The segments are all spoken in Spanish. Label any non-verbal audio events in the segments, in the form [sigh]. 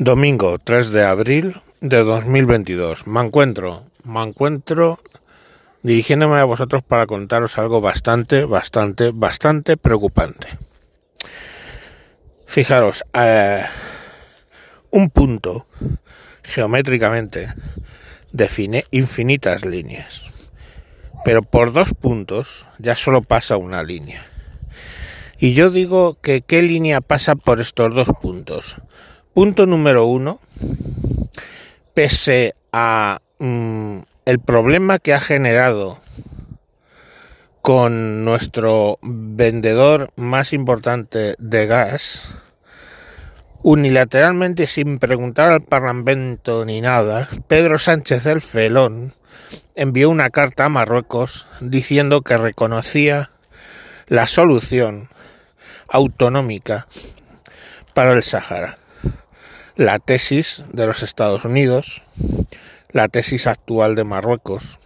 Domingo 3 de abril de 2022. Me encuentro, me encuentro dirigiéndome a vosotros para contaros algo bastante, bastante, bastante preocupante. Fijaros, eh, un punto geométricamente define infinitas líneas, pero por dos puntos ya solo pasa una línea. Y yo digo que qué línea pasa por estos dos puntos. Punto número uno, pese a mm, el problema que ha generado con nuestro vendedor más importante de gas, unilateralmente sin preguntar al Parlamento ni nada, Pedro Sánchez el Felón envió una carta a Marruecos diciendo que reconocía la solución autonómica para el Sáhara la tesis de los Estados Unidos, la tesis actual de Marruecos,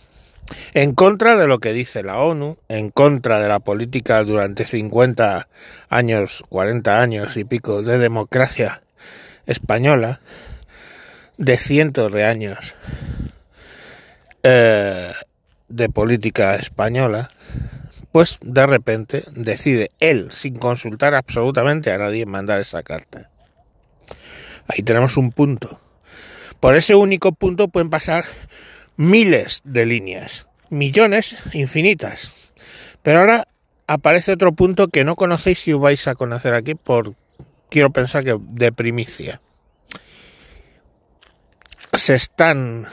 en contra de lo que dice la ONU, en contra de la política durante 50 años, 40 años y pico de democracia española, de cientos de años eh, de política española, pues de repente decide él, sin consultar absolutamente a nadie, mandar esa carta. Ahí tenemos un punto. Por ese único punto pueden pasar miles de líneas, millones infinitas. Pero ahora aparece otro punto que no conocéis y vais a conocer aquí por, quiero pensar que de primicia. Se están,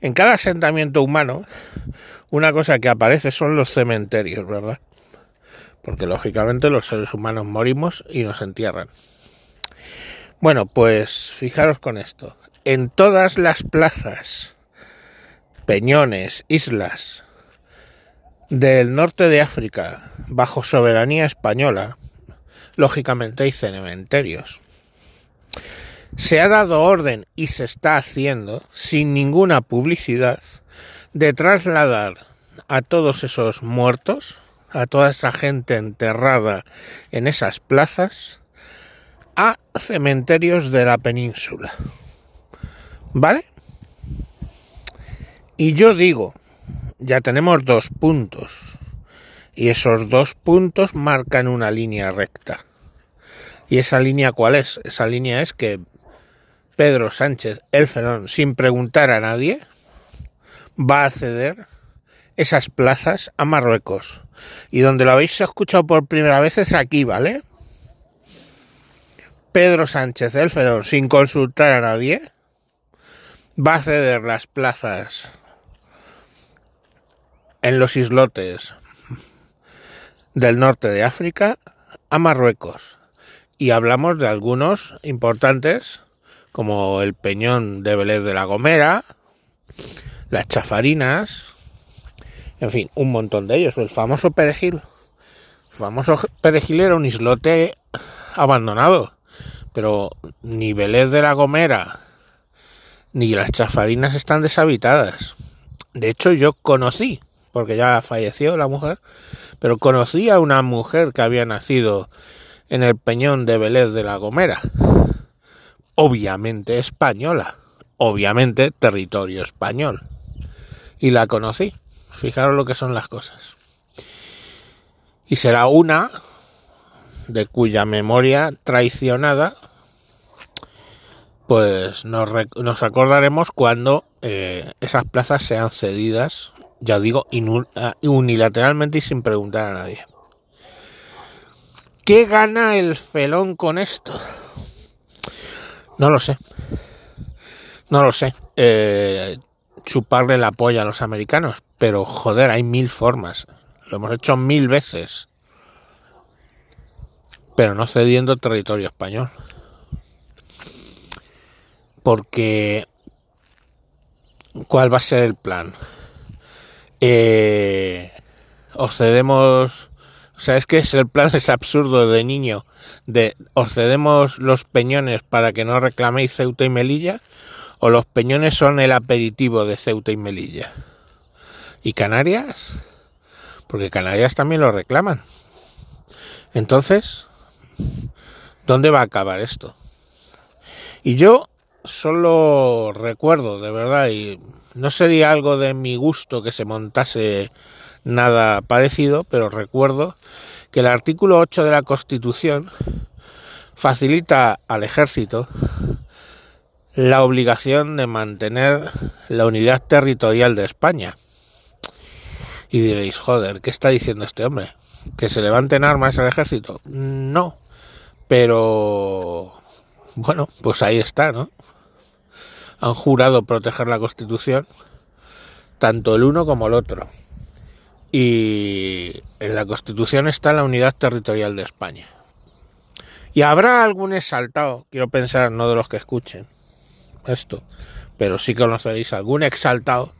en cada asentamiento humano, una cosa que aparece son los cementerios, ¿verdad? Porque lógicamente los seres humanos morimos y nos entierran. Bueno, pues fijaros con esto. En todas las plazas, peñones, islas del norte de África, bajo soberanía española, lógicamente hay cementerios. Se ha dado orden y se está haciendo, sin ninguna publicidad, de trasladar a todos esos muertos, a toda esa gente enterrada en esas plazas, a cementerios de la península. ¿Vale? Y yo digo, ya tenemos dos puntos. Y esos dos puntos marcan una línea recta. ¿Y esa línea cuál es? Esa línea es que Pedro Sánchez el Fenón, sin preguntar a nadie, va a ceder esas plazas a Marruecos. Y donde lo habéis escuchado por primera vez es aquí, ¿vale? Pedro Sánchez el Fenón, sin consultar a nadie, va a ceder las plazas en los islotes del norte de África a Marruecos. Y hablamos de algunos importantes, como el Peñón de Vélez de la Gomera, las Chafarinas, en fin, un montón de ellos. El famoso perejil. El famoso perejil era un islote abandonado pero ni Vélez de la Gomera ni las chafarinas están deshabitadas. De hecho, yo conocí, porque ya falleció la mujer, pero conocí a una mujer que había nacido en el peñón de Vélez de la Gomera. Obviamente española, obviamente territorio español. Y la conocí. Fijaros lo que son las cosas. Y será una de cuya memoria traicionada pues nos, nos acordaremos cuando eh, esas plazas sean cedidas, ya digo, ah, unilateralmente y sin preguntar a nadie. ¿Qué gana el felón con esto? No lo sé. No lo sé. Eh, chuparle la polla a los americanos. Pero joder, hay mil formas. Lo hemos hecho mil veces. Pero no cediendo territorio español porque ¿cuál va a ser el plan? Eh, os cedemos, o sea, es que es el plan [laughs] es absurdo de niño, de os cedemos los peñones para que no reclaméis Ceuta y Melilla, o los peñones son el aperitivo de Ceuta y Melilla. ¿Y Canarias? Porque Canarias también lo reclaman. Entonces, ¿dónde va a acabar esto? Y yo solo recuerdo, de verdad, y no sería algo de mi gusto que se montase nada parecido, pero recuerdo que el artículo 8 de la Constitución facilita al ejército la obligación de mantener la unidad territorial de España. Y diréis, joder, ¿qué está diciendo este hombre? ¿Que se levanten armas al ejército? No, pero bueno, pues ahí está, ¿no? Han jurado proteger la Constitución, tanto el uno como el otro. Y en la Constitución está la unidad territorial de España. Y habrá algún exaltado, quiero pensar, no de los que escuchen esto, pero sí conoceréis algún exaltado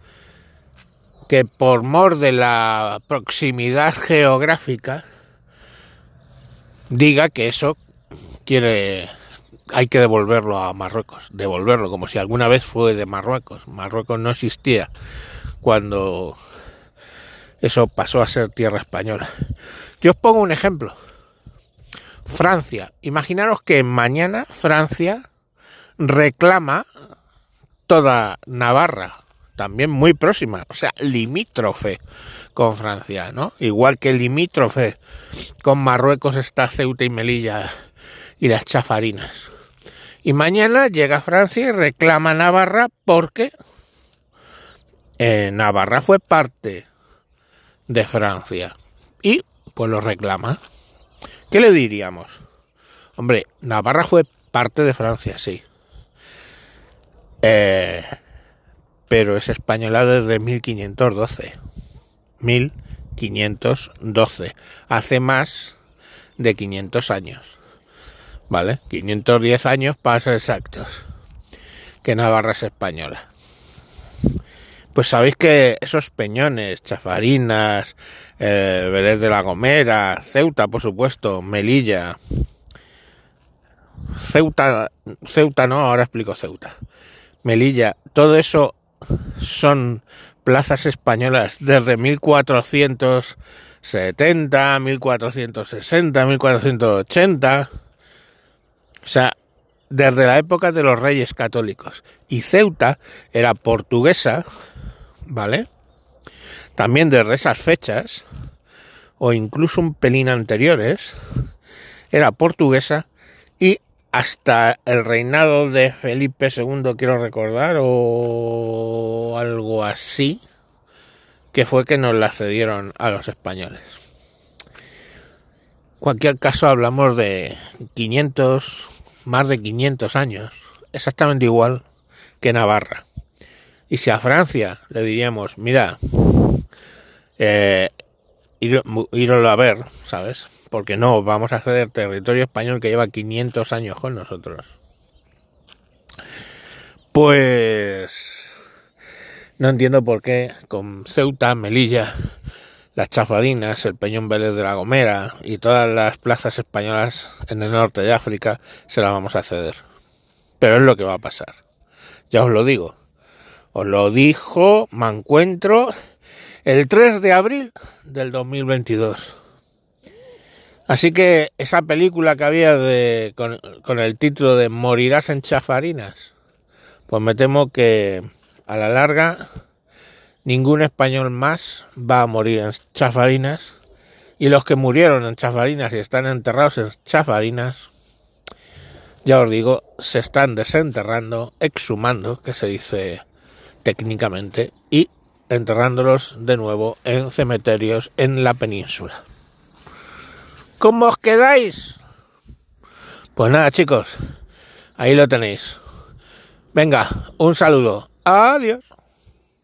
que por mor de la proximidad geográfica diga que eso quiere hay que devolverlo a Marruecos, devolverlo como si alguna vez fue de Marruecos. Marruecos no existía cuando eso pasó a ser tierra española. Yo os pongo un ejemplo. Francia. Imaginaros que mañana Francia reclama toda Navarra, también muy próxima, o sea, limítrofe con Francia, ¿no? Igual que limítrofe con Marruecos está Ceuta y Melilla y las chafarinas. Y mañana llega Francia y reclama Navarra porque eh, Navarra fue parte de Francia y pues lo reclama. ¿Qué le diríamos? Hombre, Navarra fue parte de Francia, sí. Eh, pero es española desde 1512. 1512. Hace más de 500 años. ¿Vale? 510 años para ser exactos. Que Navarra es española. Pues sabéis que esos peñones, Chafarinas, eh, de la Gomera, Ceuta, por supuesto, Melilla, Ceuta, Ceuta no, ahora explico Ceuta, Melilla, todo eso son plazas españolas desde 1470, 1460, 1480, o sea, desde la época de los reyes católicos. Y Ceuta era portuguesa, ¿vale? También desde esas fechas, o incluso un pelín anteriores, era portuguesa y hasta el reinado de Felipe II, quiero recordar, o algo así, que fue que nos la cedieron a los españoles. Cualquier caso, hablamos de 500, más de 500 años, exactamente igual que Navarra. Y si a Francia le diríamos, mira, eh, irlo a ver, ¿sabes? Porque no, vamos a ceder territorio español que lleva 500 años con nosotros. Pues no entiendo por qué con Ceuta, Melilla, las Chafarinas, el Peñón Vélez de la Gomera y todas las plazas españolas en el norte de África se las vamos a ceder. Pero es lo que va a pasar. Ya os lo digo. Os lo dijo, me encuentro el 3 de abril del 2022. Así que esa película que había de, con, con, el título de Morirás en chafarinas, pues me temo que a la larga ningún español más va a morir en chafarinas y los que murieron en chafarinas y están enterrados en chafarinas, ya os digo, se están desenterrando, exhumando, que se dice técnicamente y enterrándolos de nuevo en cementerios en la península. ¿Cómo os quedáis? Pues nada, chicos, ahí lo tenéis. Venga, un saludo. Adiós.